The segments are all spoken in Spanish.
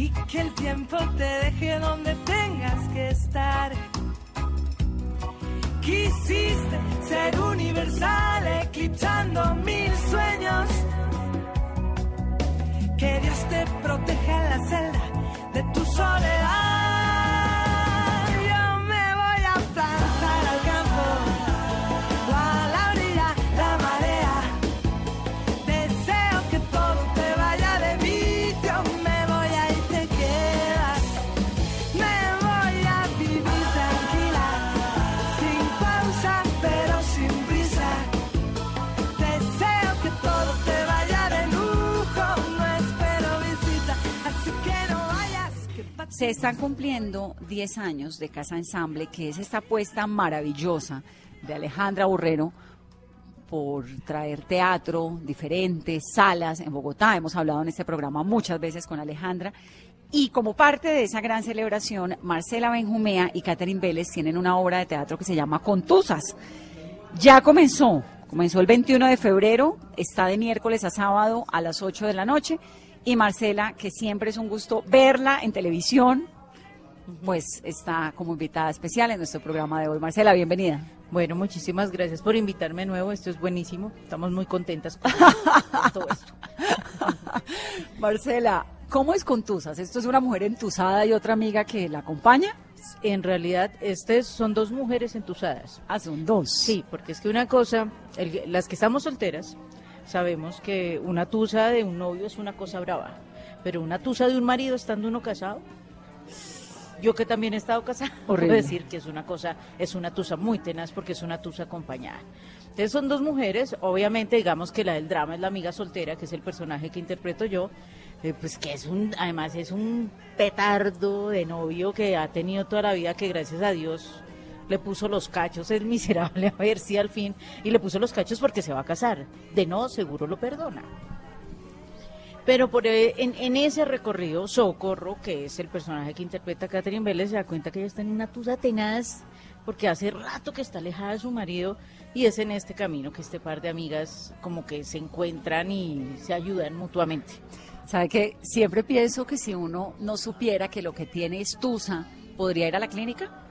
Y que el tiempo te deje donde tengas que estar. Quisiste ser universal, eclipsando mil sueños. Que Dios te proteja en la celda de tu soledad. Se están cumpliendo 10 años de Casa Ensamble, que es esta apuesta maravillosa de Alejandra Borrero por traer teatro, diferentes salas en Bogotá. Hemos hablado en este programa muchas veces con Alejandra. Y como parte de esa gran celebración, Marcela Benjumea y Catherine Vélez tienen una obra de teatro que se llama Contusas. Ya comenzó, comenzó el 21 de febrero, está de miércoles a sábado a las 8 de la noche. Y Marcela, que siempre es un gusto verla en televisión, pues está como invitada especial en nuestro programa de hoy. Marcela, bienvenida. Bueno, muchísimas gracias por invitarme de nuevo. Esto es buenísimo. Estamos muy contentas con, con todo esto. Marcela, ¿cómo es Contusas? ¿Esto es una mujer entusada y otra amiga que la acompaña? En realidad, estas son dos mujeres entusadas. Ah, son dos. Sí, porque es que una cosa, el- las que estamos solteras, sabemos que una tusa de un novio es una cosa brava, pero una tusa de un marido estando uno casado, yo que también he estado casada, puedo Horrible. decir que es una cosa, es una tusa muy tenaz porque es una tusa acompañada. Entonces son dos mujeres, obviamente digamos que la del drama es la amiga soltera, que es el personaje que interpreto yo, eh, pues que es un, además es un petardo de novio que ha tenido toda la vida, que gracias a Dios le puso los cachos, es miserable, a ver si al fin, y le puso los cachos porque se va a casar. De no, seguro lo perdona. Pero por, eh, en, ese recorrido, Socorro, que es el personaje que interpreta Catherine Vélez, se da cuenta que ella está en una tusa tenaz, porque hace rato que está alejada de su marido, y es en este camino que este par de amigas como que se encuentran y se ayudan mutuamente. ¿Sabe que Siempre pienso que si uno no supiera que lo que tiene es tusa, ¿podría ir a la clínica?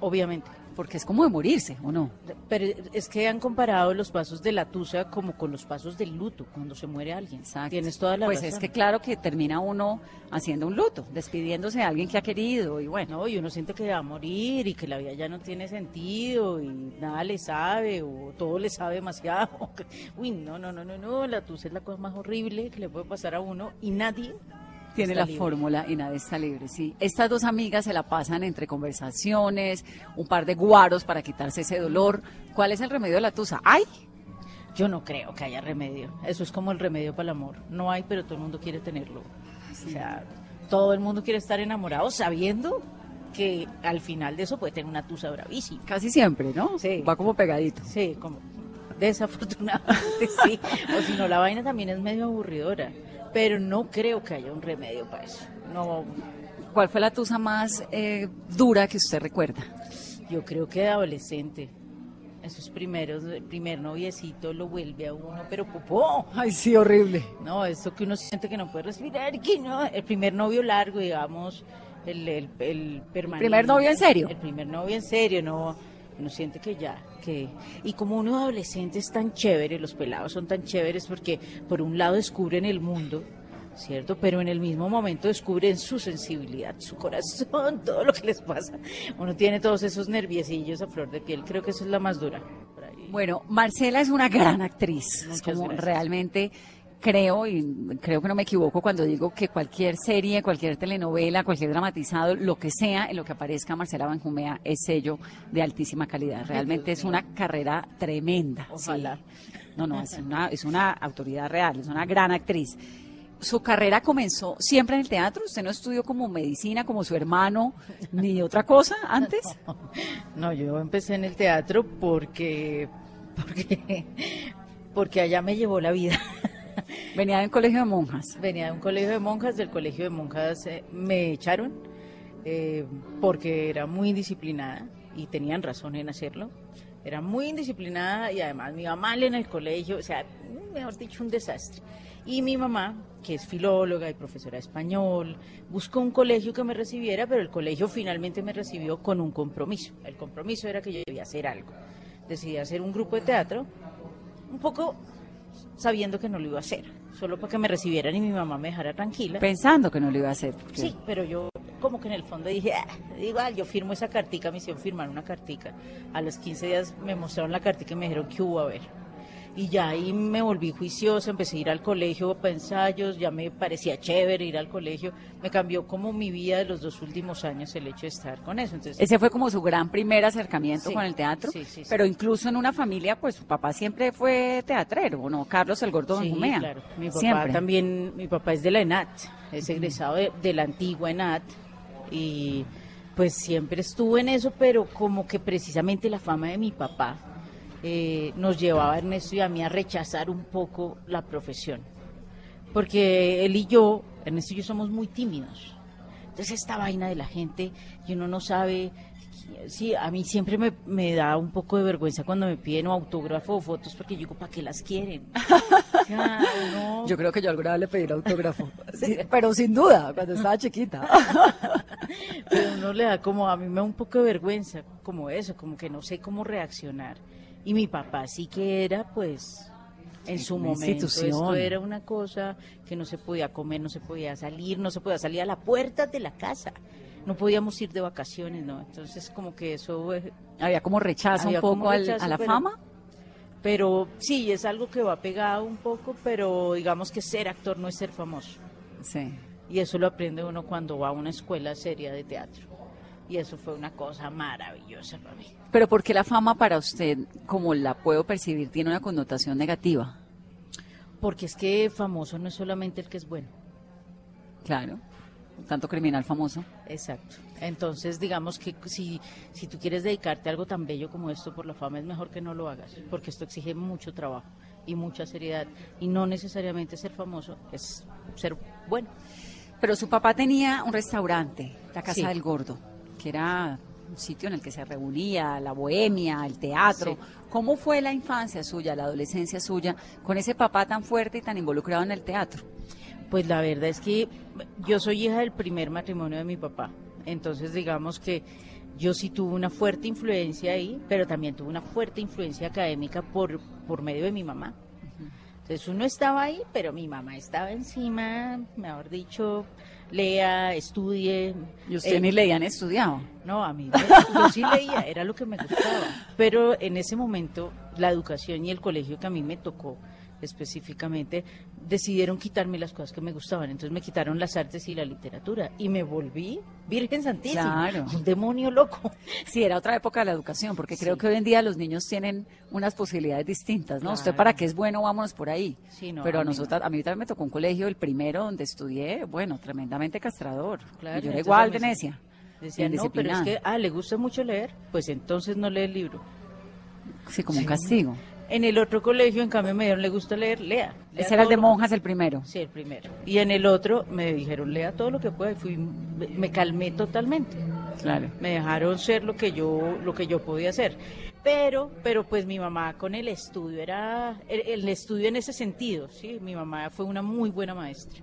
Obviamente. Porque es como de morirse, ¿o no? Pero es que han comparado los pasos de la tusa como con los pasos del luto, cuando se muere alguien. Exacto. Tienes toda la Pues razón. es que claro que termina uno haciendo un luto, despidiéndose de alguien que ha querido y bueno. No, y uno siente que va a morir y que la vida ya no tiene sentido y nada le sabe o todo le sabe demasiado. Uy, no, no, no, no, no, la tusa es la cosa más horrible que le puede pasar a uno y nadie Tiene la libre. fórmula y nadie está libre, sí. Estas dos amigas se la pasan entre conversaciones, un par de guaros para quitarse ese dolor. ¿Cuál es el remedio de la tusa? ¡Ay! Yo no creo que haya remedio. Eso es como el remedio para el amor. No hay, pero todo el mundo quiere tenerlo. O sea, todo el mundo quiere estar enamorado sabiendo que al final de eso puede tener una tusa bravísima. Casi siempre, ¿no? Sí. Va como pegadito. Sí, como desafortunadamente sí. O si no, la vaina también es medio aburridora. Pero no creo que haya un remedio para eso. No, ¿Cuál fue la tusa más eh, dura que usted recuerda? yo creo que de adolescente, esos primeros, el primer noviecito lo vuelve a uno, pero popó. Ay, sí, horrible. No, eso que uno siente que no puede respirar, que no, el primer novio largo, digamos, el, el, el permanente. ¿Primer novio en serio? El primer novio en serio, no, uno siente que ya, que... Y como uno adolescente es tan chévere, los pelados son tan chéveres porque por un lado descubren el mundo, ¿cierto? Pero en el mismo momento descubren su sensibilidad, su corazón, todo lo que les pasa. Uno tiene todos esos nerviecillos a flor de piel, creo que eso es la más dura. Bueno, Marcela es una gran actriz. Muchas como gracias. realmente creo, y creo que no me equivoco cuando digo que cualquier serie, cualquier telenovela, cualquier dramatizado, lo que sea en lo que aparezca Marcela Benjumea es sello de altísima calidad. Realmente es una carrera tremenda. Ojalá. sí. No, no, es una, es una autoridad real, es una gran actriz. Su carrera comenzó siempre en el teatro. Usted no estudió como medicina, como su hermano, ni otra cosa antes. No, yo empecé en el teatro porque, porque, porque allá me llevó la vida. Venía de un colegio de monjas. Venía de un colegio de monjas, del colegio de monjas eh, me echaron eh, porque era muy indisciplinada y tenían razón en hacerlo. Era muy indisciplinada y además me iba mal en el colegio, o sea, mejor dicho, un desastre. Y mi mamá, que es filóloga y profesora de español, buscó un colegio que me recibiera, pero el colegio finalmente me recibió con un compromiso. El compromiso era que yo debía hacer algo. Decidí hacer un grupo de teatro, un poco sabiendo que no lo iba a hacer, solo para que me recibieran y mi mamá me dejara tranquila. Pensando que no lo iba a hacer. porque- Sí, pero yo como que en el fondo dije, ah, igual, yo firmo esa cartica, me hicieron firmar una cartica. A los 15 días me mostraron la cartica y me dijeron que hubo a ver. Y ya ahí me volví juiciosa, empecé a ir al colegio para ensayos, ya me parecía chévere ir al colegio. Me cambió como mi vida de los dos últimos años el hecho de estar con eso. Entonces, Ese fue como su gran primer acercamiento Sí, con el teatro. sí, sí. Pero incluso en una familia, pues su papá siempre fue teatrero, ¿o ¿no? Carlos el Gordo Sí, claro. Mi papá Siempre. también, mi papá es de la ENAT, es egresado de, de la antigua ENAT y pues siempre estuvo en eso, pero como que precisamente la fama de mi papá eh, nos llevaba a Ernesto y a mí a rechazar un poco la profesión. Porque él y yo, Ernesto y yo somos muy tímidos. Entonces esta vaina de la gente y uno no sabe, sí, a mí siempre me, me da un poco de vergüenza cuando me piden autógrafo o fotos porque yo digo, ¿para qué las quieren? Yo creo que yo alguna vez le pedí el autógrafo. Sí, pero sin duda, cuando estaba chiquita. pero uno le da como, a mí me da un poco de vergüenza, como eso, como que no sé cómo reaccionar. Y mi papá sí que era, pues, en su Una momento, esto era una cosa que no se podía comer, no se podía salir, no se podía salir a la puerta de la casa. No podíamos ir de vacaciones, ¿no? Entonces, como que eso eh, Había como rechazo Había un poco al- rechazo, a la pero- fama. Pero sí, es algo que va pegado un poco, pero digamos que ser actor no es ser famoso. Sí. Y eso lo aprende uno cuando va a una escuela seria de teatro. Y eso fue una cosa maravillosa para mí. Pero ¿por qué la fama para usted, como la puedo percibir, tiene una connotación negativa? Porque es que famoso no es solamente el que es bueno. Claro. Tanto criminal famoso. Exacto. Entonces, digamos que si, si tú quieres dedicarte a algo tan bello como esto por la fama, es mejor que no lo hagas, porque esto exige mucho trabajo y mucha seriedad. Y no necesariamente ser famoso es ser bueno. Pero su papá tenía un restaurante, la Casa Sí. del Gordo, que era un sitio en el que se reunía la bohemia, el teatro. Sí. ¿Cómo fue la infancia suya, la adolescencia suya, con ese papá tan fuerte y tan involucrado en el teatro? Pues la verdad es que yo soy hija del primer matrimonio de mi papá. Entonces, digamos que yo sí tuve una fuerte influencia ahí, pero también tuve una fuerte influencia académica por, por medio de mi mamá. Entonces uno estaba ahí, pero mi mamá estaba encima, mejor dicho, lea, estudie. Y usted Eh, ni leían estudiado. no, a mí no, yo sí leía, era lo que me gustaba. Pero en ese momento la educación y el colegio que a mí me tocó específicamente decidieron quitarme las cosas que me gustaban. Entonces me quitaron las artes y la literatura y me volví Virgen Santísima, Claro. un demonio loco. Sí, era otra época de la educación, porque creo que hoy en día los niños tienen unas posibilidades distintas, ¿no? Usted para qué es bueno, vámonos por ahí. Sí, no, Pero a mí nosotros, a mí también me tocó un colegio, el primero donde estudié, bueno, tremendamente castrador. Claro, y yo era igual de necia. Decían, no, pero es que, ah, le gusta mucho leer, pues entonces no lee el libro. Sí, como un castigo. En el otro colegio, en cambio, me dijeron, ¿le gusta leer? Lea. lea Ese era el de monjas el primero. Sí, el primero. Y en el otro me dijeron, lea todo lo que pueda. Y fui, me me calmé totalmente. Claro. Me dejaron ser lo que yo, lo que yo podía hacer. Pero, pero pues mi mamá con el estudio era, el, el estudio en ese sentido, sí. Mi mamá fue una muy buena maestra.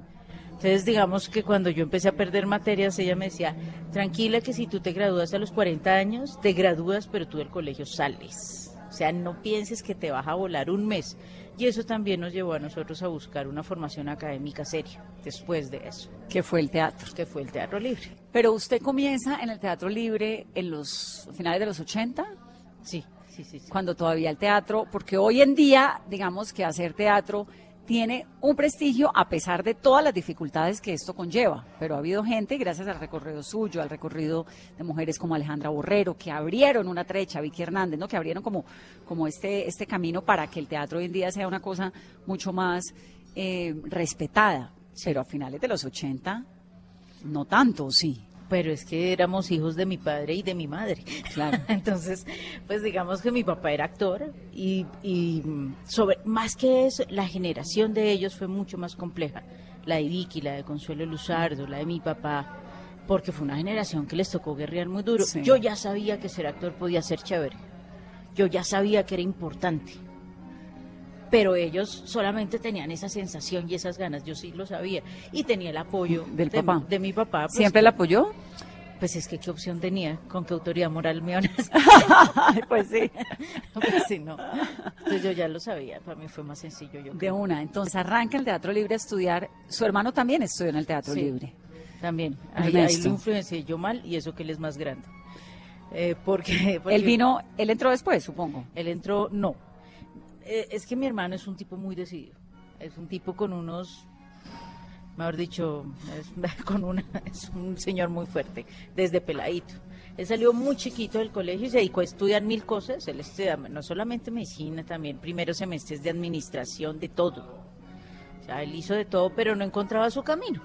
Entonces, digamos que cuando yo empecé a perder materias, ella me decía, tranquila que si tú te gradúas a los 40 años, te gradúas, pero tú del colegio sales. O sea, no pienses que te vas a volar un mes. Y eso también nos llevó a nosotros a buscar una formación académica seria después de eso, Que fue el teatro. que fue el teatro libre. Pero usted comienza en el teatro libre en los finales de los 80, Sí, sí, sí. sí. cuando todavía el teatro, porque hoy en día, digamos que hacer teatro tiene un prestigio a pesar de todas las dificultades que esto conlleva. Pero ha habido gente, gracias al recorrido suyo, al recorrido de mujeres como Alejandra Borrero, que abrieron una trecha, Vicky Hernández, ¿no? que abrieron como, como este, este camino para que el teatro hoy en día sea una cosa mucho más eh, respetada. Pero a finales de los 80, no tanto, sí. Pero es que éramos hijos de mi padre y de mi madre. Claro. Entonces, pues digamos que mi papá era actor y, y, mm, sobre más que eso, la generación de ellos fue mucho más compleja. La de Vicky, la de Consuelo Luzardo, la de mi papá, porque fue una generación que les tocó guerrear muy duro. Sí. Yo ya sabía que ser actor podía ser chévere. Yo ya sabía que era importante. Pero ellos solamente tenían esa sensación y esas ganas. Yo sí lo sabía. Y tenía el apoyo Del de, papá. de mi papá. pues, ¿Siempre la apoyó? pues es que qué opción tenía, con qué autoridad moral me a pues sí. Pues sí, no. Entonces yo ya lo sabía, para mí fue más sencillo. Yo De creo. una. Entonces arranca el Teatro Libre a estudiar. Su hermano también estudió en el Teatro Sí. Libre. También, ahí, ahí lo influencié yo mal y eso que él es más grande. Eh, porque, porque Él vino, él entró después, supongo. Él entró, no. Eh, es que mi hermano es un tipo muy decidido. Es un tipo con unos, mejor dicho, es, con una, es un señor muy fuerte, desde peladito. Él salió muy chiquito del colegio y se dedicó a estudiar mil cosas. Él estudia no solamente medicina, también primeros semestres de administración, de todo. O sea, él hizo de todo, pero no encontraba su camino.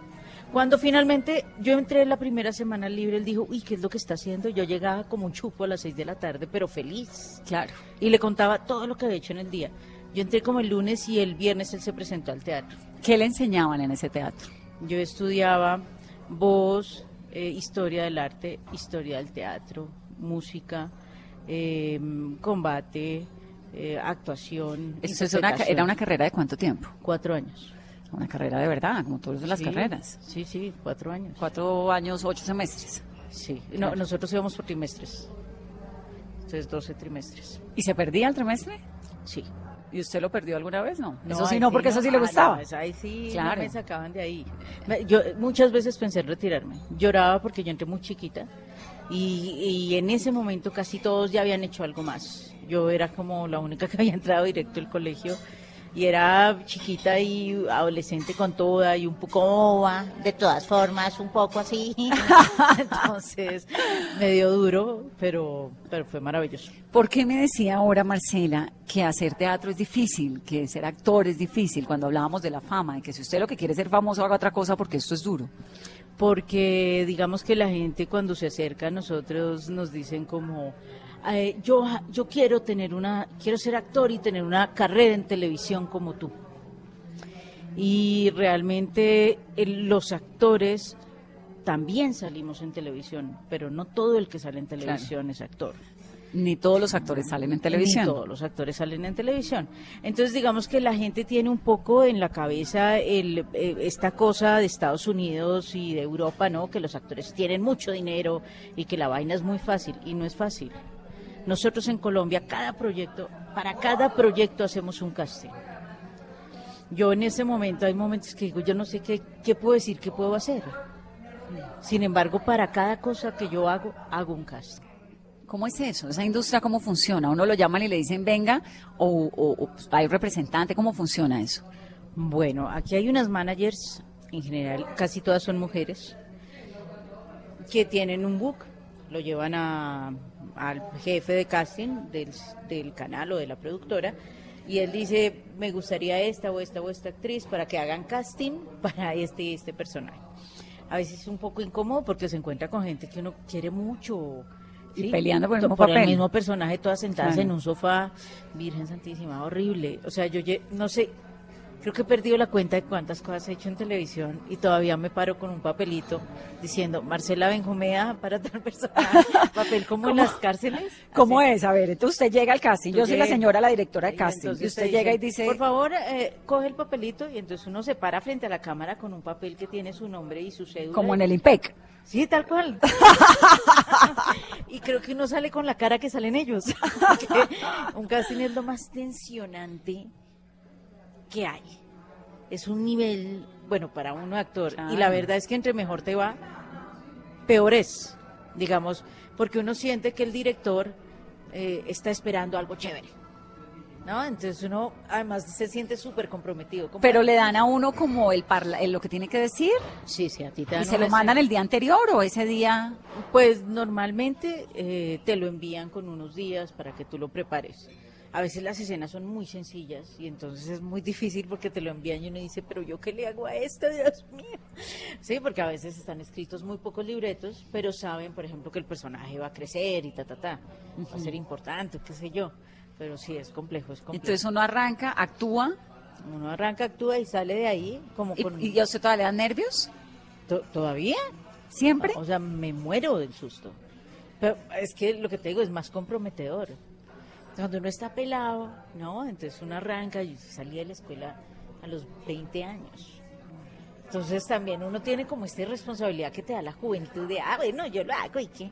Cuando finalmente yo entré la primera semana libre, él dijo, uy, ¿qué es lo que está haciendo? Yo llegaba como un chupo a las seis de la tarde, pero feliz. Claro. Y le contaba todo lo que había hecho en el día. Yo entré como el lunes y el viernes él se presentó al teatro. ¿Qué le enseñaban en ese teatro? Yo estudiaba voz, eh, historia del arte, historia del teatro, música, eh, combate, eh, actuación. Eso es una, era una carrera de cuánto tiempo? Cuatro años. Una carrera de verdad, como todas las Sí, carreras. Sí, sí, cuatro años. Cuatro años, ocho semestres. Sí, no, nosotros íbamos por trimestres. Entonces, 12 trimestres. ¿Y se perdía el trimestre? Sí. ¿Y usted lo perdió alguna vez? No. eso sí no, porque eso sí le Ah, gustaba. no, ahí sí Claro. me sacaban de ahí. Yo muchas veces pensé en retirarme. Lloraba porque yo entré muy chiquita y, y en ese momento casi todos ya habían hecho algo más. Yo era como la única que había entrado directo al colegio y era chiquita y adolescente con toda y un poco boba, de todas formas, un poco así. Entonces, medio duro, pero, pero fue maravilloso. ¿Por qué me decía ahora Marcela que hacer teatro es difícil, que ser actor es difícil cuando hablábamos de la fama, de que si usted lo que quiere es ser famoso haga otra cosa porque esto es duro? porque digamos que la gente cuando se acerca a nosotros nos dicen como eh, yo yo quiero tener una quiero ser actor y tener una carrera en televisión como tú y realmente el- los actores también salimos en televisión pero no todo el que sale en televisión es actor Ni todos los actores salen en televisión. ni todos los actores salen en televisión. Entonces, digamos que la gente tiene un poco en la cabeza el, eh, esta cosa de Estados Unidos y de Europa, ¿no? Que los actores tienen mucho dinero y que la vaina es muy fácil. Y no es fácil. Nosotros en Colombia, cada proyecto, para cada proyecto hacemos un casting. Yo en ese momento, hay momentos que digo, yo no sé qué, qué puedo decir, qué puedo hacer. Sin embargo, para cada cosa que yo hago, hago un casting. ¿Cómo es eso? ¿Esa industria cómo funciona? ¿Uno lo llaman y le dicen venga o, o- o hay un representante? ¿Cómo funciona eso? Bueno, aquí hay unas managers, en general casi todas son mujeres, que tienen un book, lo llevan a, al jefe de casting del, del canal o de la productora y él dice, me gustaría esta o esta o esta actriz para que hagan casting para este y este personaje. A veces es un poco incómodo porque se encuentra con gente que uno quiere mucho, Y Sí, peleando por el mismo por papel. el mismo personaje, todas sentadas Claro. en un sofá, Virgen Santísima, horrible. O sea, yo no sé, creo que he perdido la cuenta de cuántas cosas he hecho en televisión y todavía me paro con un papelito diciendo Marcela Benjumea para tal personaje, papel como en las cárceles. ¿Cómo así. es? A ver, entonces usted llega al casting. Yo soy la señora, la directora de casting. entonces Y usted te llega y dice, Por favor, eh, coge el papelito y entonces uno se para frente a la cámara con un papel que tiene su nombre y su cédula. como en el IMPEC. Sí, tal cual. y creo que uno sale con la cara que salen ellos. Un casting es lo más tensionante que hay. Es un nivel, bueno, para uno actor. Y la verdad es que entre mejor te va, peor es, digamos, porque uno siente que el director eh, está esperando algo chévere. ¿No? Entonces uno además se siente súper comprometido. Pero le dan a uno como el, parla- el lo que tiene que decir Sí, sí, a ti te y dan se lo mandan el día anterior o ese día. Pues normalmente eh, te lo envían con unos días para que tú lo prepares. A veces las escenas son muy sencillas y entonces es muy difícil porque te lo envían y uno dice, pero yo qué le hago a esto, Dios mío. Sí, porque a veces están escritos muy pocos libretos, pero saben, por ejemplo, que el personaje va a crecer y ta, ta, ta. Va a ser importante, qué sé yo. Pero sí, es complejo, es complejo. Entonces uno arranca, actúa uno arranca, actúa y sale de ahí como y, con... y a usted todavía le dan nervios. ¿To- ¿Todavía? ¿Siempre? O sea, me muero del susto. Pero es que lo que te digo es más comprometedor. Cuando uno está pelado, ¿no? Entonces uno arranca, yo salí de la escuela a los 20 años. Entonces también uno tiene como esta responsabilidad que te da la juventud de, ah, bueno, yo lo hago y qué.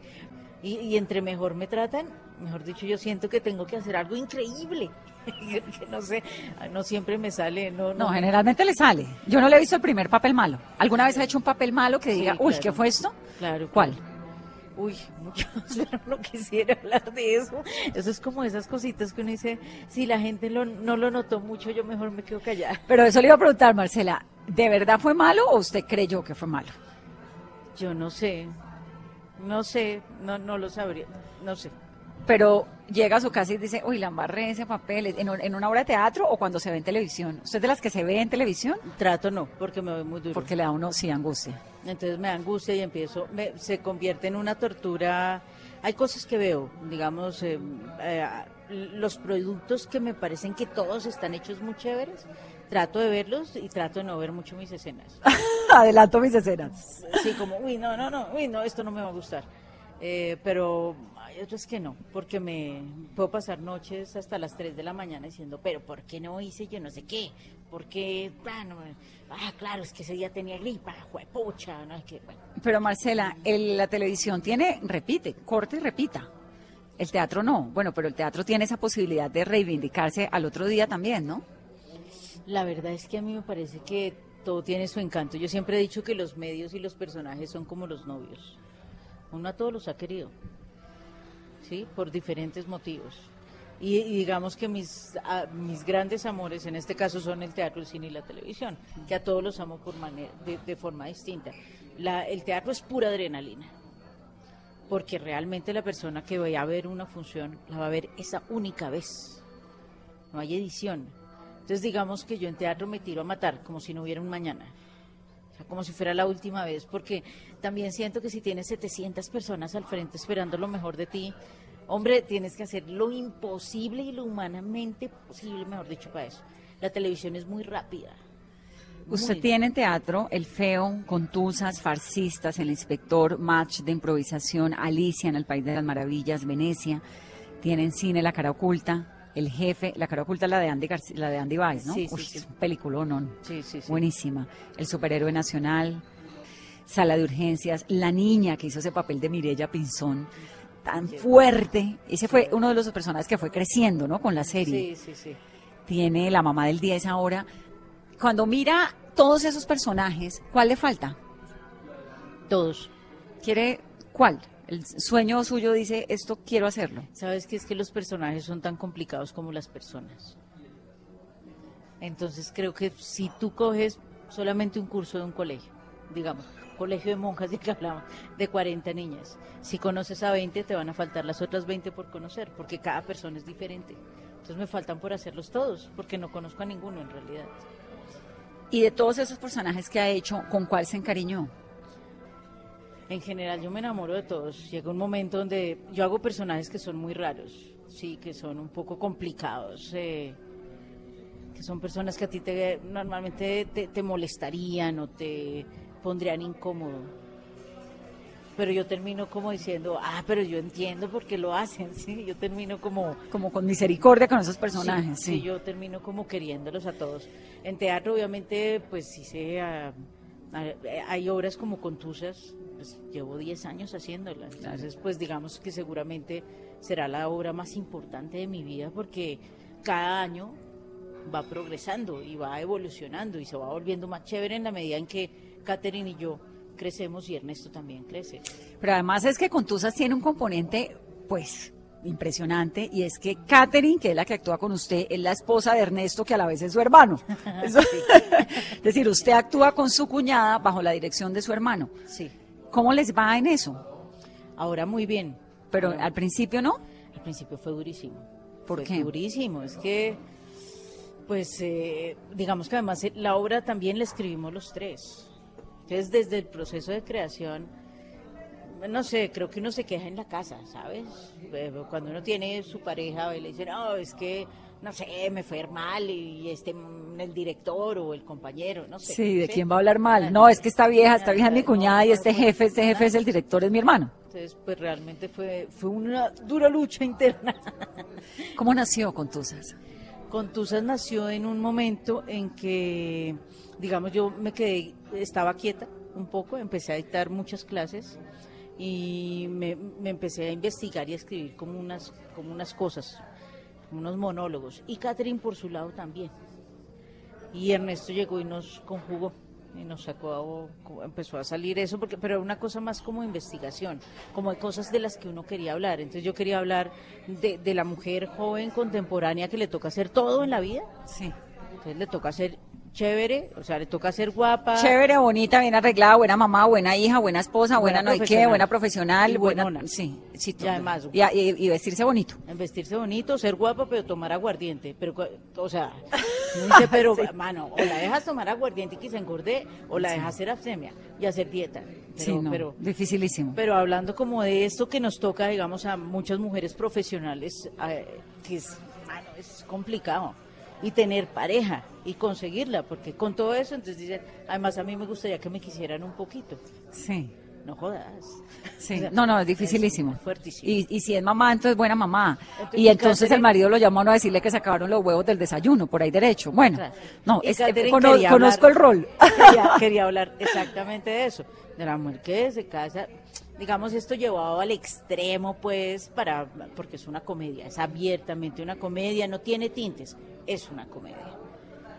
Y, y entre mejor me tratan, mejor dicho, yo siento que tengo que hacer algo increíble. que no sé, no siempre me sale, no, No, no me- generalmente le sale. Yo no le he visto el primer papel malo. ¿Alguna vez ha hecho un papel malo que Sí, diga, uy, claro. ¿qué fue esto? Claro. ¿Cuál? Uy, muchos, pero no quisiera hablar de eso. Eso es como esas cositas que uno dice, si la gente lo- no lo notó mucho, yo mejor me quedo callada. Pero eso le iba a preguntar, Marcela, ¿de verdad fue malo o usted creyó que fue malo? Yo no sé, no sé, no, no lo sabría, no sé. Pero llega a su casa y dice, uy, la embarré ese papel, ¿en, un- en una obra de teatro o cuando se ve en televisión? ¿Usted es de las que se ve en televisión? Trato no, porque me voy muy duro. Porque le da a uno, sí, angustia. Entonces me da angustia y empiezo, me- se convierte en una tortura. Hay cosas que veo, digamos, eh, eh, los productos que me parecen que todos están hechos muy chéveres, trato de verlos y trato de no ver mucho mis escenas. Adelanto mis escenas. Sí, como, uy, no, no, no, uy, no, esto no me va a gustar. Eh, pero hay otros que no, porque me puedo pasar noches hasta las 3 de la mañana diciendo, pero ¿por qué no hice yo no sé qué? Porque, bueno, ah, claro, es que ese día tenía gripa, juepucha, no es que, bueno. Pero Marcela, el- la televisión tiene, repite, corte y repita. El teatro no. Bueno, pero el teatro tiene esa posibilidad de reivindicarse al otro día también, ¿no? La verdad es que a mí me parece que todo tiene su encanto. Yo siempre he dicho que los medios y los personajes son como los novios. Uno a todos los ha querido, ¿sí? Por diferentes motivos. Y, digamos que mis, mis grandes amores en este caso son el teatro, el cine y la televisión, que a todos los amo por manera, de, de forma distinta. El teatro es pura adrenalina, porque realmente la persona que vaya a ver una función la va a ver esa única vez. No hay edición. Entonces digamos que yo en teatro me tiro a matar como si no hubiera un mañana. O sea, como si fuera la última vez, porque también siento que si tienes 700 personas al frente esperando lo mejor de ti, hombre, tienes que hacer lo imposible y lo humanamente posible, mejor dicho, para eso. La televisión es muy rápida. Usted Muy. tiene en teatro El Feo, Contusas, Farcistas, El Inspector, Match de Improvisación, Alicia en el País de las Maravillas, Venecia. Tiene en cine La Cara Oculta, El Jefe, La Cara Oculta la de Andy, la de Andy Weiss, ¿no? Sí, Uy, sí. es un peliculón. Sí, sí, sí. Buenísima. El Superhéroe Nacional, Sala de Urgencias, La Niña que hizo ese papel de Mirella Pinzón, tan fuerte. Ese fue uno de los personajes que fue creciendo, ¿no? Con la serie Sí, sí, sí. tiene la mamá del 10 ahora. Cuando mira todos esos personajes, ¿cuál le falta? Todos. ¿Quiere cuál? El sueño suyo dice, esto quiero hacerlo. ¿Sabes que es que los personajes son tan complicados como las personas? Entonces creo que si tú coges solamente un curso de un colegio, digamos, colegio de monjas de que hablamos, de 40 niñas, si conoces a 20 te van a faltar las otras 20 por conocer, porque cada persona es diferente. Entonces me faltan por hacerlos todos, porque no conozco a ninguno en realidad. Y de todos esos personajes que ha hecho, ¿con cuál se encariñó? En general yo me enamoro de todos. Llega un momento donde yo hago personajes que son muy raros, sí, que son un poco complicados, eh, que son personas que a ti te normalmente te, te molestarían o te pondrían incómodo. Pero yo termino como diciendo, ah, pero yo entiendo por qué lo hacen, sí. Yo termino como Como con misericordia con esos personajes, Sí, sí. sí, yo termino como queriéndolos a todos. En teatro, obviamente, pues sí sé, ah, ah, hay obras como contusas, pues llevo 10 años haciéndolas. Entonces, pues digamos que seguramente será la obra más importante de mi vida porque cada año va progresando y va evolucionando y se va volviendo más chévere en la medida en que Catherine y yo crecemos y Ernesto también crece. Pero además es que Contusas tiene un componente, pues, impresionante, y es que Catherine, que es la que actúa con usted, es la esposa de Ernesto, que a la vez es su hermano. Eso- es decir, usted actúa con su cuñada bajo la dirección de su hermano. Sí, ¿Cómo les va en eso? ahora muy bien. Pero Ahora- al principio no. Al principio fue durísimo. ¿Por fue qué? durísimo. Es que, pues, eh, digamos que además eh, la obra también la escribimos los tres. Entonces, desde el proceso de creación, no sé, creo que uno se queja en la casa, ¿sabes? Eh, Cuando uno tiene su pareja y le dice, no, es que, no sé, me fue mal y este, mm, el director o el compañero, no sé. Sí, ¿de quién va a hablar mal? No, es que esta vieja, esta vieja es mi cuñada y este jefe, este jefe es el director, es mi hermano. Entonces, pues realmente fue, fue una dura lucha interna. ¿Cómo nació Contusas? Contusas nació en un momento en que, digamos, yo me quedé, estaba quieta un poco, empecé a dictar muchas clases y me, me empecé a investigar y a escribir como unas, como unas cosas, como unos monólogos. Y Catherine por su lado también. Y Ernesto llegó y nos conjugó y nos sacó, empezó a salir eso, porque, pero era una cosa más como investigación, como de cosas de las que uno quería hablar. Entonces yo quería hablar de, de la mujer joven contemporánea que le toca hacer todo en la vida. Sí. Entonces le toca ser chévere, o sea, le toca ser guapa. Chévere, bonita, bien arreglada, buena mamá, buena hija, buena esposa, buena, Buena no hay qué, buena profesional, Y buena, buenona. sí, sí, Y además- y, y- y vestirse bonito. En vestirse bonito, ser guapa, pero tomar aguardiente. Pero, o sea, dice, pero, mano, o la dejas tomar aguardiente y que se engorde, o la dejas hacer abstemia y hacer dieta. Pero, sí, no, pero, dificilísimo. pero hablando como de esto que nos toca, digamos, a muchas mujeres profesionales, eh, que es, mano, es complicado. Y tener pareja y conseguirla, porque con todo eso, entonces dicen, además a mí me gustaría que me quisieran un poquito. sí, No jodas. sí. No, no, es dificilísimo. es fuertísimo. Y, y si es mamá, entonces buena mamá. Entonces, y entonces el marido lo llamó a no decirle que se acabaron los huevos del desayuno, por ahí derecho. Bueno, Claro. no, es- cono- conozco el rol. Quería, quería hablar exactamente de eso, de la mujer que se casa, digamos esto llevado al extremo, pues, para porque es una comedia, es abiertamente una comedia, no tiene tintes, es una comedia.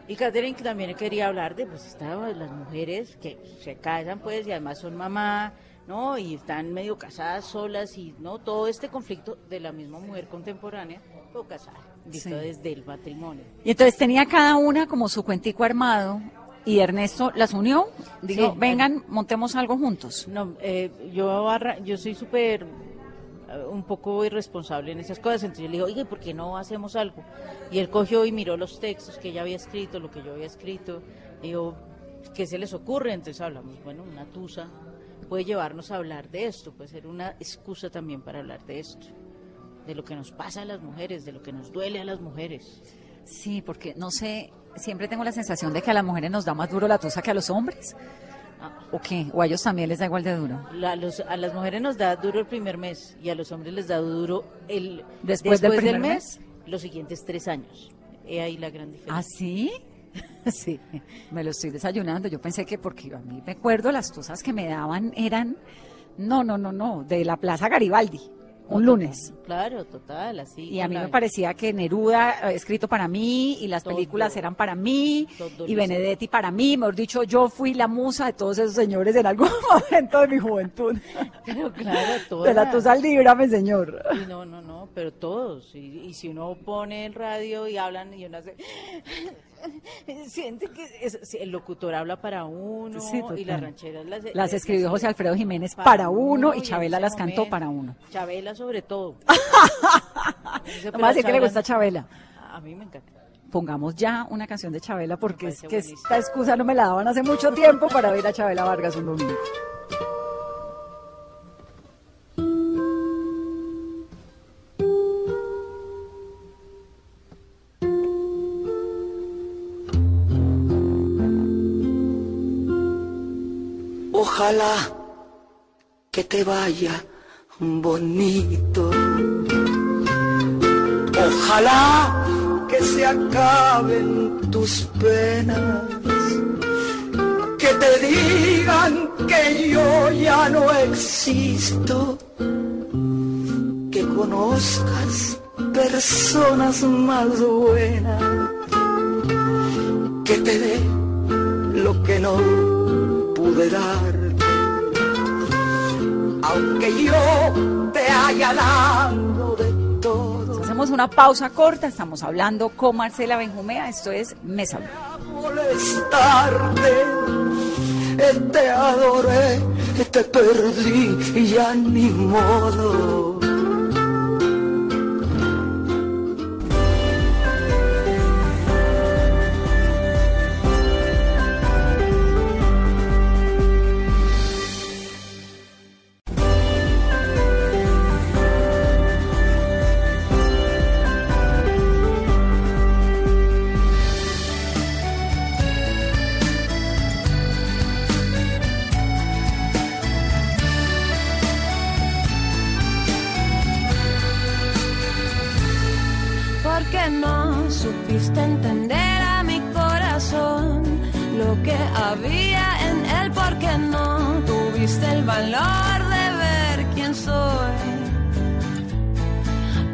Y Catherine que también quería hablar de, pues, esta- las mujeres que se casan, pues, y además son mamá, ¿no? Y están medio casadas solas y, ¿no? Todo este conflicto de la misma mujer contemporánea, o casada, visto Sí. desde el matrimonio. Y entonces tenía cada una como su cuentico armado y Ernesto las unió. Dijo, Sí, vengan, montemos algo juntos. No, eh, yo, yo soy súper, eh, un poco irresponsable en esas cosas, entonces yo le digo, oye, ¿por qué no hacemos algo? Y él cogió y miró los textos que ella había escrito, lo que yo había escrito, y yo, ¿qué se les ocurre? Entonces hablamos, bueno, una tusa puede llevarnos a hablar de esto, puede ser una excusa también para hablar de esto, de lo que nos pasa a las mujeres, de lo que nos duele a las mujeres. Sí, porque no sé, siempre tengo la sensación de que a las mujeres nos da más duro la tusa que a los hombres. Ah, ¿O qué? ¿O a ellos también les da igual de duro? La- los- a las mujeres nos da duro el primer mes y a los hombres les da duro el Después del primer mes, los siguientes tres años. He ahí la gran ¿Ah, diferencia. sí? sí. Me lo estoy desayunando. Yo pensé que porque a mí me acuerdo las tusas que me daban eran, no, no, no, no, de la Plaza Garibaldi, un lunes. Claro, total, así. Y a mí me parecía que Neruda eh, escrito para mí y las Todo. películas eran para mí Todo y Benedetti para mí. Mejor dicho, yo fui la musa de todos esos señores en algún momento de mi juventud. Pero claro, De la todas. tusa líbrame, señor. Y no, no, no, pero todos. Y, y si uno pone el radio y hablan y uno hace... Siente que es- el locutor habla para uno Sí, y las rancheras las, Las eh, escribió José Alfredo Jiménez para uno y Chabela las cantó para uno. Chabela sobre todo. Dice, Vamos a decir que le gusta Chabela. A mí me encanta. Pongamos ya una canción de Chabela porque es que buenísimo. esta excusa no me la daban hace mucho tiempo para ver a Chabela Vargas un domingo. Ojalá que te vaya bonito. Ojalá que se acaben tus penas. Que te digan que yo ya no existo. Que conozcas personas más buenas. Que te dé lo que no pude darte. Aunque yo te haya dado de todo. Hacemos una pausa corta, estamos hablando con Marcela Benjumea, esto es Mesa molestarte. Te adoré, te perdí y ya ni modo.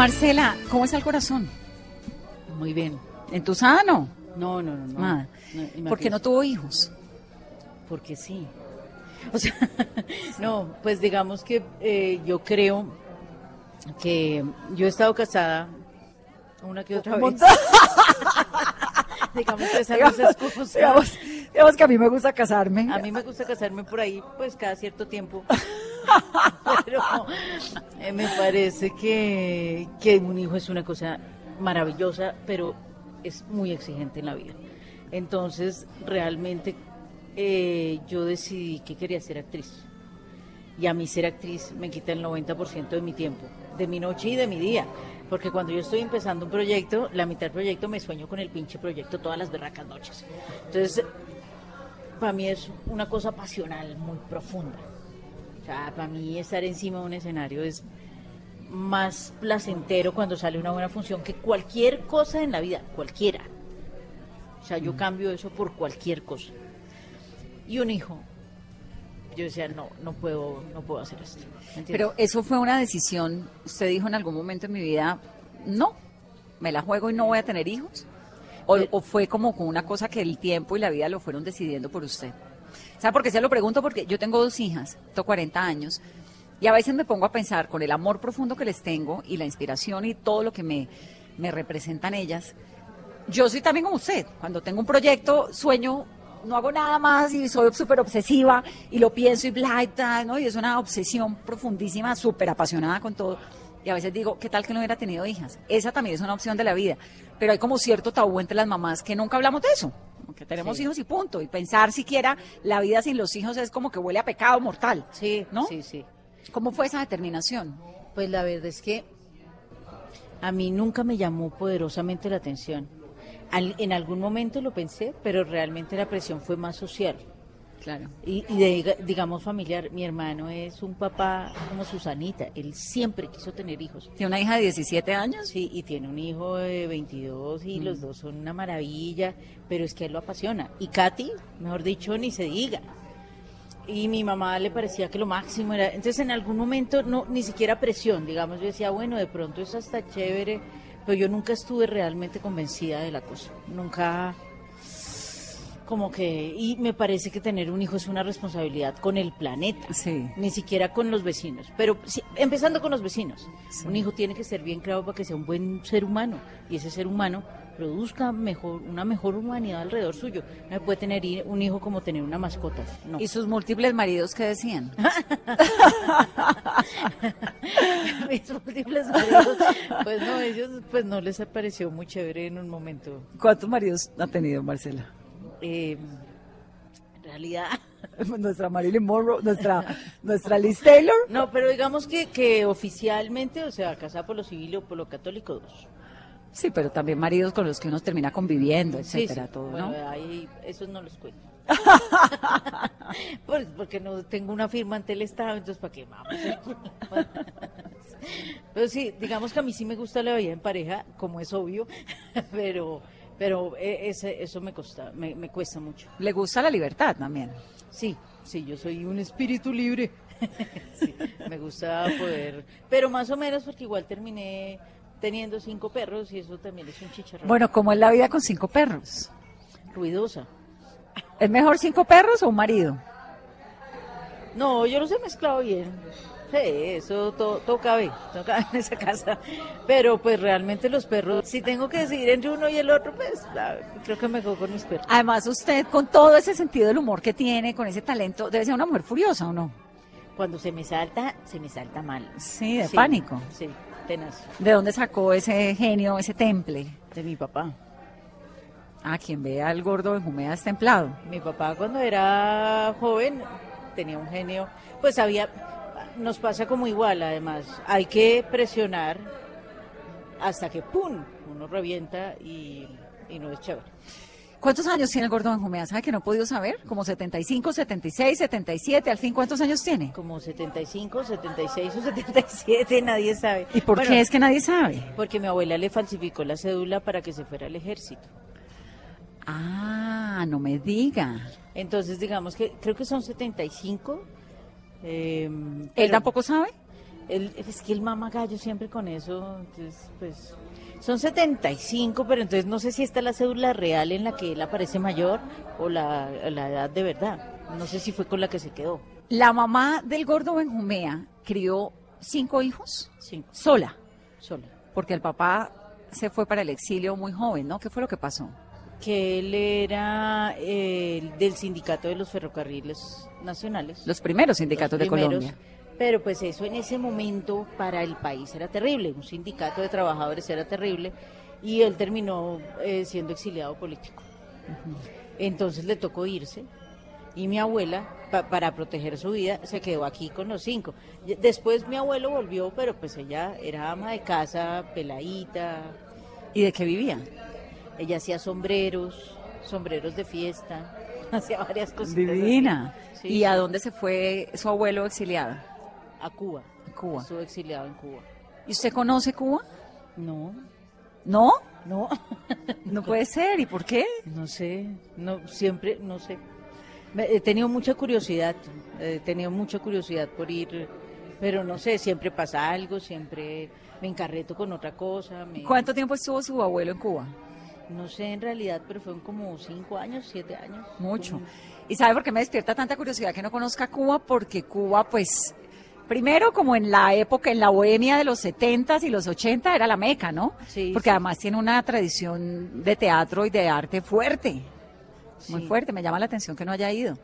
Marcela, ¿cómo está el corazón? Muy bien. ¿Entusano? No, no, no. no. Nada. No, ¿Por qué no tuvo hijos? Porque sí. O sea, no, pues digamos que eh, yo creo que yo he estado casada una que otra vez. digamos que esa no es excusa. digamos, digamos que a mí me gusta casarme. A mí me gusta casarme por ahí, pues cada cierto tiempo. Pero eh, me parece que, que un hijo es una cosa maravillosa, pero es muy exigente en la vida. Entonces, realmente eh, yo decidí que quería ser actriz. Y a mí ser actriz me quita el 90% de mi tiempo, de mi noche y de mi día. Porque cuando yo estoy empezando un proyecto, la mitad del proyecto me sueño con el pinche proyecto todas las berracas noches. Entonces, para mí es una cosa pasional muy profunda. Sea, para mí estar encima de un escenario es más placentero cuando sale una buena función que cualquier cosa en la vida, cualquiera. O sea, yo cambio eso por cualquier cosa. Y un hijo, yo decía, no, no puedo, no puedo hacer esto. Pero eso fue una decisión, usted dijo en algún momento en mi vida, no, me la juego y no voy a tener hijos. O, o fue como con una cosa que el tiempo y la vida lo fueron decidiendo por usted. ¿Sabe por qué se lo pregunto? Porque yo tengo dos hijas, tengo 40 años, y a veces me pongo a pensar con el amor profundo que les tengo y la inspiración y todo lo que me, me representan ellas. Yo soy también como usted, cuando tengo un proyecto, sueño, no hago nada más y soy súper obsesiva y lo pienso y bla y tal, ¿no? Y es una obsesión profundísima, súper apasionada con todo. Y a veces digo, ¿qué tal que no hubiera tenido hijas? Esa también es una opción de la vida. Pero hay como cierto tabú entre las mamás que nunca hablamos de eso. Que tenemos Sí. hijos y punto. Y pensar siquiera la vida sin los hijos es como que huele a pecado mortal. Sí, ¿no? sí, sí. ¿Cómo fue esa determinación? Pues la verdad es que a mí nunca me llamó poderosamente la atención. Al- en algún momento lo pensé, pero realmente la presión fue más social Claro. y, y de- digamos familiar. Mi hermano es un papá como Susanita, él siempre quiso tener hijos. Tiene una hija de 17 años. Sí, y tiene un hijo de 22 y los dos son una maravilla, pero es que él lo apasiona. Y Katy, mejor dicho, ni se diga. Y mi mamá le parecía que lo máximo era. Entonces, en algún momento, no ni siquiera presión, digamos. Yo decía, bueno, de pronto es hasta chévere, pero yo nunca estuve realmente convencida de la cosa. Nunca. Como que, y me parece que tener un hijo es una responsabilidad con el planeta, Sí. ni siquiera con los vecinos, pero sí, empezando con los vecinos. Un hijo tiene que ser bien creado para que sea un buen ser humano, y ese ser humano produzca mejor, una mejor humanidad alrededor suyo. No se puede tener un hijo como tener una mascota, no. ¿Y sus múltiples maridos qué decían? Mis múltiples maridos, pues no, ellos pues no les pareció muy chévere en un momento. ¿Cuántos maridos ha tenido Marcela? Eh, en realidad, nuestra Marilyn Monroe, nuestra, nuestra Liz Taylor. no, pero digamos que, que oficialmente, o sea, casada por lo civil o por lo católico, dos. Sí, pero también maridos con los que uno termina conviviendo, Sí, etcétera, sí. todo, Bueno, ¿no? ahí esos no los cuento. Pues porque no tengo una firma ante el Estado, entonces ¿para qué vamos? Pero sí, digamos que a mí sí me gusta la vida en pareja, como es obvio, pero pero eh, ese, eso me cuesta, me, me cuesta mucho. Le gusta la libertad también. Sí, sí, yo soy un espíritu libre. Sí, me gusta poder, pero más o menos porque igual terminé teniendo cinco perros y eso también es un chicharrón. Bueno, ¿cómo es la vida con cinco perros? ruidosa. ¿Es mejor cinco perros o un marido? No, yo los he mezclado bien. Sí, eso todo, todo cabe, todo cabe en esa casa. Pero pues realmente los perros, si tengo que decidir entre uno y el otro, pues la- creo que me quedo con mis perros. Además, usted, con todo ese sentido del humor que tiene, con ese talento, debe ser una mujer furiosa, ¿o no? Cuando se me salta, se me salta mal. Sí, de pánico. Sí, tenaz. ¿De dónde sacó ese genio, ese temple? De mi papá. Ah, quien vea al gordo de Jumea es templado. Mi papá cuando era joven tenía un genio, pues había, nos pasa como igual además, hay que presionar hasta que ¡pum! uno revienta y, y no es chévere. ¿Cuántos años tiene el gordo de Jumea? ¿Sabe que no he podido saber? ¿Como 75, 76, 77? ¿Al fin cuántos años tiene? Como 75, 76 o 77, nadie sabe. ¿Y por Bueno, qué es que nadie sabe? Porque mi abuela le falsificó la cédula para que se fuera al ejército. Ah, no me diga. Entonces, digamos que creo que son 75. Eh, ¿Él pero- tampoco sabe? Él- es que el mama gallo siempre con eso, entonces, pues, son 75, pero entonces no sé si está la cédula real en la que él aparece mayor o la, la edad de verdad. No sé si fue con la que se quedó. La mamá del gordo Benjumea crió cinco hijos Cinco, sola, sola. porque el papá se fue para el exilio muy joven, ¿no? ¿Qué fue lo que pasó? Que él era eh, del sindicato de los ferrocarriles nacionales. Los primeros sindicatos los de Colombia. Pero pues eso en ese momento para el país era terrible, un sindicato de trabajadores era terrible y él terminó eh, siendo exiliado político. Entonces le tocó irse y mi abuela, pa- para proteger su vida, se quedó aquí con los cinco. Después mi abuelo volvió, pero pues ella era ama de casa, peladita, ¿Y de qué vivía? Ella hacía sombreros, sombreros de fiesta, hacía varias cosas. Divina. Sí, ¿Y a dónde se fue su abuelo exiliado? A Cuba. A Cuba. Estuvo exiliado en Cuba. ¿Y usted conoce Cuba? No, ¿No? no. No puede ser. ¿Y por qué? No sé, no siempre, no sé. He tenido mucha curiosidad, he tenido mucha curiosidad por ir, pero no sé, siempre pasa algo, siempre me encarreto con otra cosa. me- ¿Cuánto tiempo estuvo su abuelo en Cuba? No sé en realidad, pero fueron como cinco años, siete años. Mucho. Como- ¿Y sabe por qué me despierta tanta curiosidad que no conozca Cuba? Porque Cuba, pues, primero como en la época, en la bohemia de los 70 y los 80 era la meca, ¿no? Sí, Porque sí. además tiene una tradición de teatro y de arte fuerte, muy fuerte. Me llama la atención que no haya ido.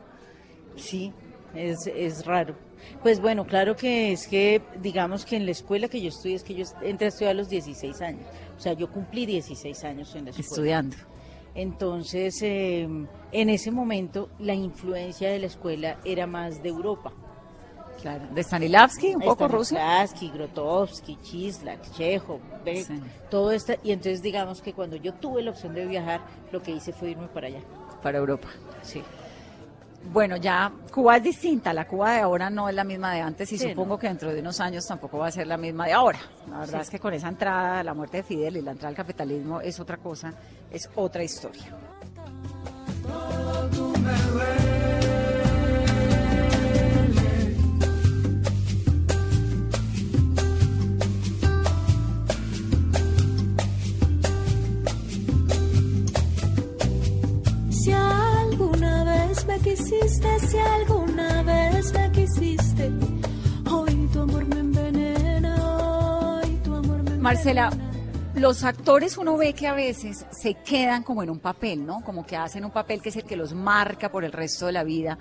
Sí, es, es raro. Pues bueno, claro que es que, digamos que en la escuela que yo estudié, es que yo entré a estudiar a los 16 años. O sea, yo cumplí 16 años en la escuela. Estudiando. Entonces, eh, en ese momento, la influencia de la escuela era más de Europa. Claro. De Stanislavski, un poco ruso. Stanislavski, Grotowski, Chislak, Sí. todo esto. Y entonces, digamos que cuando yo tuve la opción de viajar, lo que hice fue irme para allá. Para Europa. Sí. Bueno, ya Cuba es distinta, la Cuba de ahora no es la misma de antes y Sí, supongo no. que dentro de unos años tampoco va a ser la misma de ahora. La verdad Sí. es que con esa entrada, la muerte de Fidel y la entrada al capitalismo es otra cosa, es otra historia. Quisiste si alguna vez me quisiste. Hoy tu amor me envenena, hoy tu amor me Marcela, envenena. los actores uno ve que a veces se quedan como en un papel, ¿no? Como que hacen un papel que es el que los marca por el resto de la vida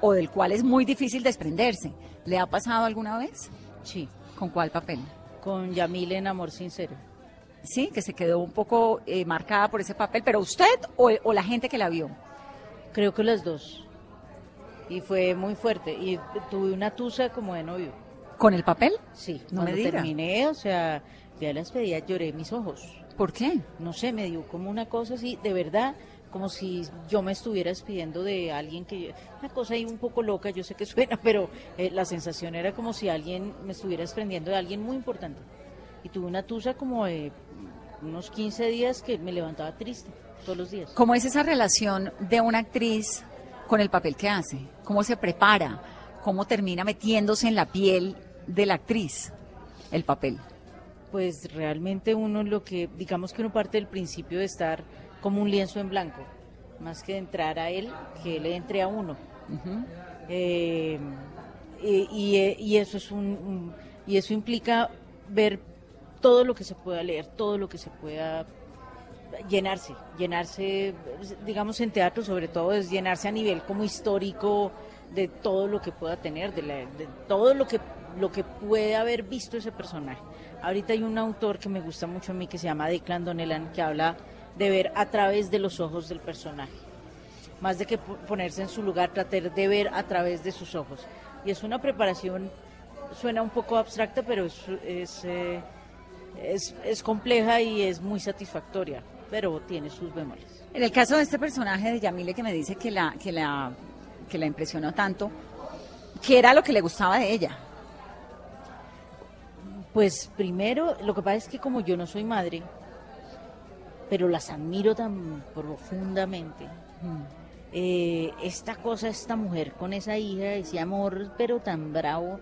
o del cual es muy difícil desprenderse. ¿Le ha pasado alguna vez? Sí, ¿Con cuál papel? con Yamil en Amor Sincero. Sí, que se quedó un poco eh, marcada por ese papel, pero usted o, o la gente que la vio. Creo que las dos. Y fue muy fuerte. Y tuve una tusa como de novio. ¿Con el papel? Sí, No me cuando diga. terminé, o sea, ya las pedía, lloré mis ojos. ¿Por qué? No sé, me dio como una cosa así, de verdad, como si yo me estuviera despidiendo de alguien que... Una cosa ahí un poco loca, yo sé que suena, pero eh, la sensación era como si alguien me estuviera desprendiendo de alguien muy importante. Y tuve una tusa como de unos 15 días que me levantaba triste todos los días. ¿Cómo es esa relación de una actriz con el papel que hace? ¿Cómo se prepara? ¿Cómo termina metiéndose en la piel de la actriz el papel? Pues realmente uno lo que, digamos que uno parte del principio de estar como un lienzo en blanco, más que de entrar a él, que él entre a uno. Eh, y, y, eh, y eso es un- y eso implica ver todo lo que se pueda leer, todo lo que se pueda llenarse, llenarse, digamos en teatro sobre todo es llenarse a nivel como histórico de todo lo que pueda tener, de, la- de todo lo que lo que puede haber visto ese personaje. Ahorita hay un autor que me gusta mucho a mí que se llama Declan Donnellan que habla de ver a través de los ojos del personaje más de que po- ponerse en su lugar, tratar de ver a través de sus ojos. Y es una preparación, suena un poco abstracta, pero es, es, eh, es, es compleja y es muy satisfactoria, pero tiene sus bemoles. En el caso de este personaje de Yamile que me dice que la, que la, que la impresionó tanto, ¿qué era lo que le gustaba de ella? Pues primero, lo que pasa es que como yo no soy madre, pero las admiro tan profundamente. eh, esta cosa, esta mujer con esa hija, ese amor, pero tan bravo,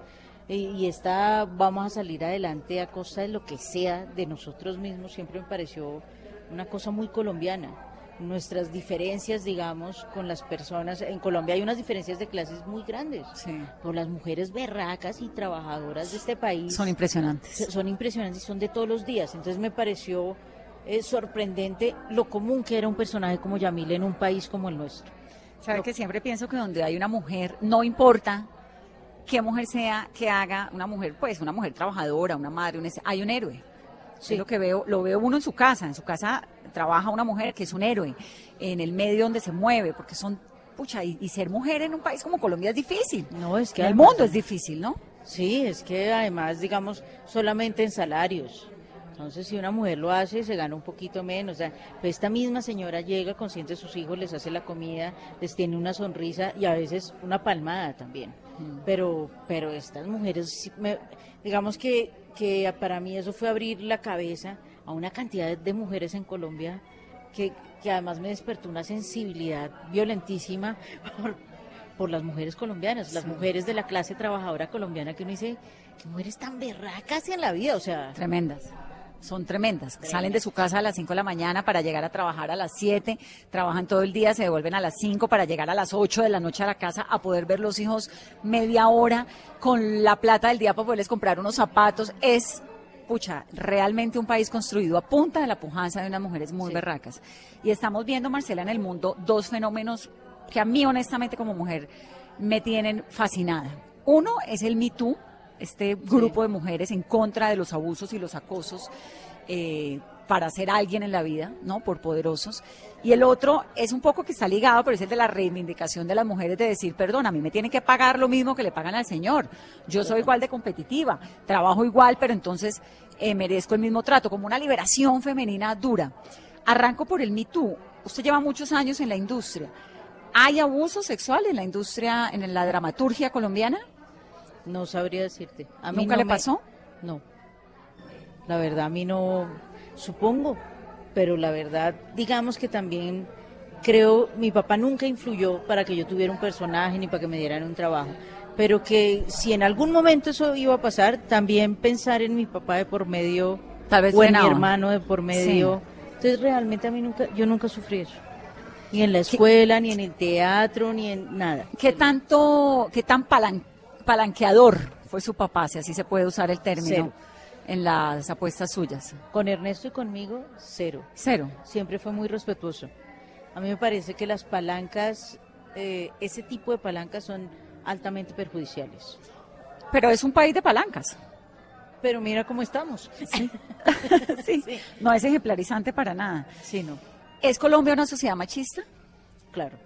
eh, y esta vamos a salir adelante a costa de lo que sea de nosotros mismos, siempre me pareció una cosa muy colombiana. Nuestras diferencias, digamos, con las personas, en Colombia hay unas diferencias de clases muy grandes. Sí. Por las mujeres berracas y trabajadoras de este país Son impresionantes. son impresionantes y son de todos los días. Entonces me pareció eh, sorprendente lo común que era un personaje como Yamil en un país como el nuestro. Sabe que siempre pienso que donde hay una mujer, no importa qué mujer sea, que haga una mujer, pues una mujer trabajadora, una madre, un hay un héroe. Sí. Es lo que veo, lo veo uno en su casa, en su casa trabaja una mujer que es un héroe, en el medio donde se mueve, porque son, pucha, y, y ser mujer en un país como Colombia es difícil. No, es que en el mundo es difícil, ¿no? Sí, es que además, digamos, solamente en salarios. Entonces, si una mujer lo hace, se gana un poquito menos. O sea, pues esta misma señora llega, consiente a sus hijos, les hace la comida, les tiene una sonrisa y a veces una palmada también. Pero, pero estas mujeres, digamos que, que para mí eso fue abrir la cabeza a una cantidad de mujeres en Colombia que, que además me despertó una sensibilidad violentísima por, por las mujeres colombianas, las mujeres de la clase trabajadora colombiana que uno dice, qué mujeres tan berracas en la vida, o sea, Tremendas. Son tremendas. Salen de su casa a las 5 de la mañana para llegar a trabajar a las 7, trabajan todo el día, se devuelven a las 5 para llegar a las 8 de la noche a la casa a poder ver los hijos media hora con la plata del día para poderles comprar unos zapatos. Es, pucha, realmente un país construido a punta de la pujanza de unas mujeres muy Sí. berracas. Y estamos viendo, Marcela, en el mundo dos fenómenos que a mí, honestamente, como mujer, me tienen fascinada. Uno es el Me Too, este grupo de mujeres en contra de los abusos y los acosos eh, para ser alguien en la vida, ¿no? Por poderosos. Y el otro es un poco que está ligado, pero es el de la reivindicación de las mujeres de decir, perdón, a mí me tienen que pagar lo mismo que le pagan al señor. Yo soy igual de competitiva, trabajo igual, pero entonces eh, merezco el mismo trato, como una liberación femenina dura. Arranco por el Me Too. Usted lleva muchos años en la industria. ¿Hay abuso sexual en la industria, en la dramaturgia colombiana? No sabría decirte. A mí ¿Nunca no le me- pasó? No. La verdad, a mí no, supongo, pero la verdad, digamos que también creo, mi papá nunca influyó para que yo tuviera un personaje ni para que me dieran un trabajo, pero que si en algún momento eso iba a pasar, también pensar en mi papá de por medio, Tal vez o en mi hermano de por medio. Entonces realmente a mí nunca, yo nunca sufrí eso. Ni en la escuela, ni en el teatro, ni en nada. ¿Qué tanto, qué tan palan- palanqueador fue su papá, si así se puede usar el término, Cero. en las apuestas suyas? Con Ernesto y conmigo, cero. Cero. Siempre fue muy respetuoso. A mí me parece que las palancas, eh, ese tipo de palancas son altamente perjudiciales. Pero es un país de palancas. Pero mira cómo estamos. sí. No es ejemplarizante para nada. Sí, no, ¿Es Colombia una sociedad machista? claro.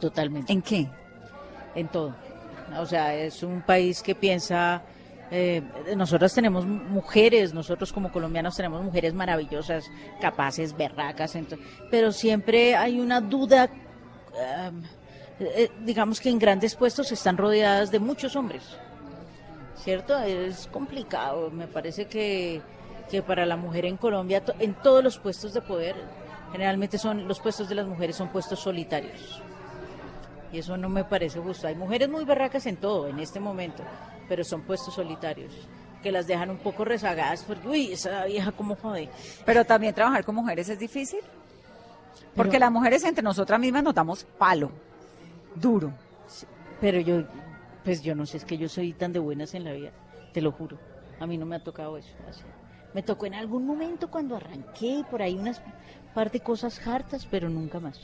Totalmente. ¿En qué? en todo. O sea, es un país que piensa, eh, nosotros tenemos mujeres, nosotros como colombianos tenemos mujeres maravillosas, capaces, berracas, ento- pero siempre hay una duda, em, eh, digamos que en grandes puestos están rodeadas de muchos hombres, ¿cierto? Es complicado, me parece que, que para la mujer en Colombia, en todos los puestos de poder, generalmente son los puestos de las mujeres son puestos solitarios. Y eso no me parece justo. Hay mujeres muy barracas en todo, en este momento, pero son puestos solitarios, que las dejan un poco rezagadas porque, uy, esa vieja cómo jode. Pero también trabajar con mujeres es difícil. Porque Pero- las mujeres entre nosotras mismas nos damos palo. Duro. Pero yo, pues yo no sé, es que yo soy tan de buenas en la vida, te lo juro. A mí no me ha tocado eso. así. Me tocó en algún momento cuando arranqué por ahí unas par de cosas hartas, pero nunca más.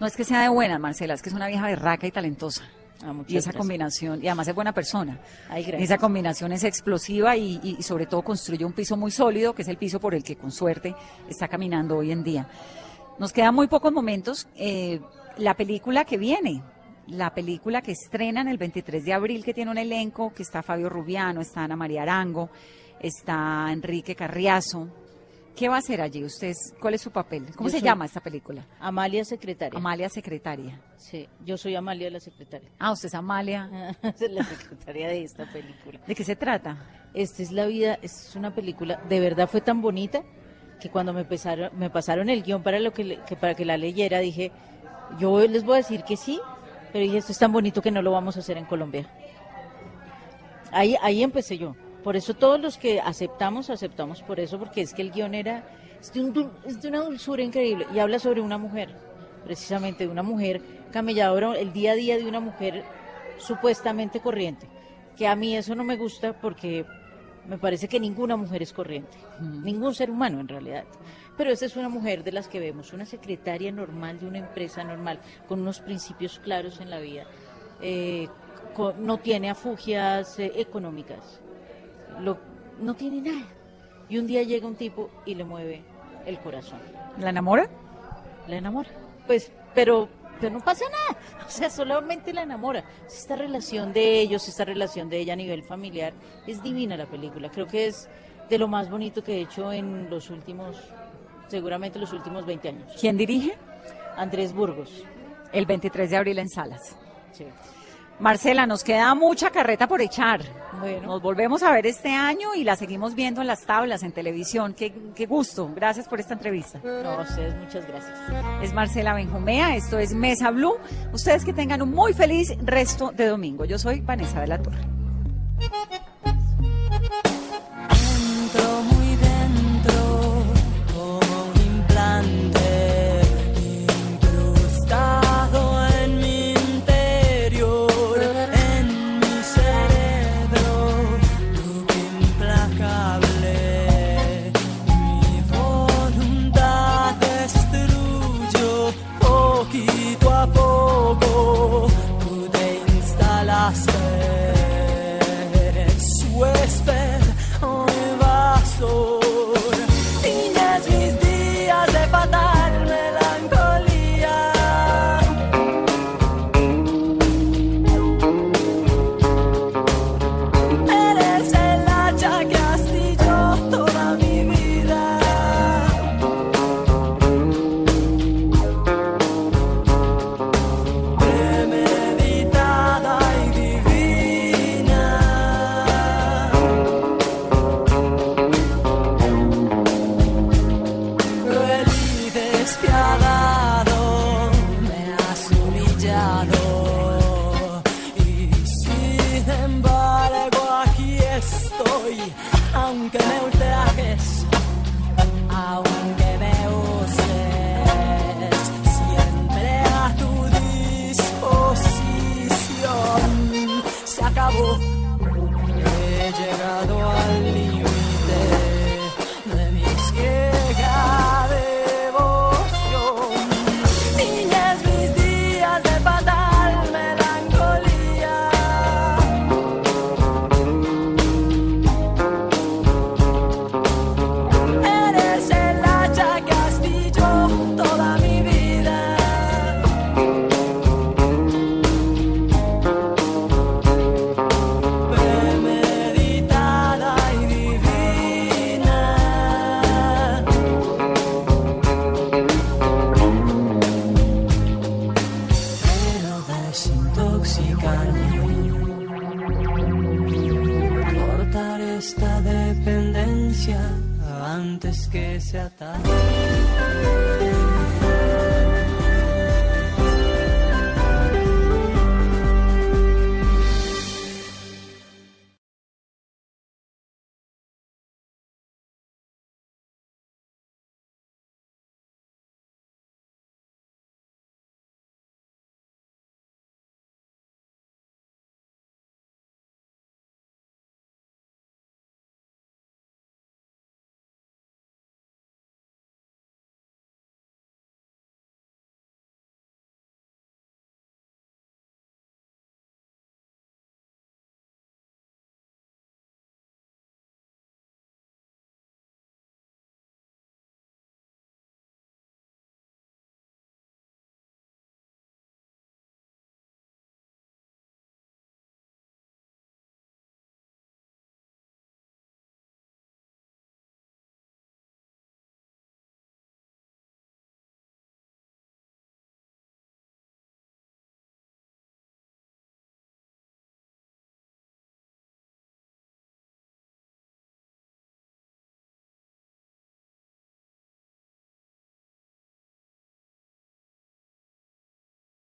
No es que sea de buenas, Marcela, es que es una vieja berraca y talentosa. Ah, Y esa gracias. combinación, y además es buena persona. Ay. Esa combinación es explosiva y, y- y sobre todo construye un piso muy sólido, que es el piso por el que con suerte está caminando hoy en día. Nos quedan muy pocos momentos. eh, la película que viene, la película que estrenan el 23 de abril, que tiene un elenco, que está Fabio Rubiano, está Ana María Arango, está Enrique Carriazo. ¿Qué va a hacer allí? ¿Usted, ¿Cuál es su papel? ¿Cómo Yo se llama esta película? Amalia secretaria. Amalia Secretaria. Sí, yo soy Amalia la secretaria. Ah, usted es Amalia. La secretaria de esta película. ¿De qué se trata? Esta es la vida, es una película, de verdad fue tan bonita que cuando me pasaron, me pasaron el guion para lo que, que para que la leyera dije, yo les voy a decir que sí, pero dije, esto es tan bonito que no lo vamos a hacer en Colombia. Ahí, ahí empecé yo. Por eso todos los que aceptamos, aceptamos por eso, porque es que el guion era, es de, un es de una dulzura increíble y habla sobre una mujer, precisamente de una mujer camelladora, el día a día de una mujer supuestamente corriente. Que a mí eso no me gusta porque me parece que ninguna mujer es corriente, ningún ser humano en realidad. Pero esta es una mujer de las que vemos, una secretaria normal de una empresa normal, con unos principios claros en la vida. Eh, no tiene afugias eh, económicas, lo- no tiene nada. Y un día llega un tipo y le mueve el corazón, ¿La enamora? la enamora. Pues, pero, pero no pasa nada, o sea, solamente la enamora. Esta relación de ellos, esta relación de ella a nivel familiar, es divina la película. Creo que es de lo más bonito que he hecho en los últimos, seguramente los últimos 20 años. ¿Quién dirige? Andrés Burgos. El 23 de abril en Salas. Sí. Marcela, nos queda mucha carreta por echar. Bueno. Nos volvemos a ver este año y la seguimos viendo en las tablas, en televisión. Qué, qué gusto. Gracias por esta entrevista. No, a ustedes muchas gracias. Es Marcela Benjumea, esto es Mesa Blue. Ustedes que tengan un muy feliz resto de domingo. Yo soy Vanessa de la Torre. Desintoxicarme. Cortar esta dependencia antes que sea tarde.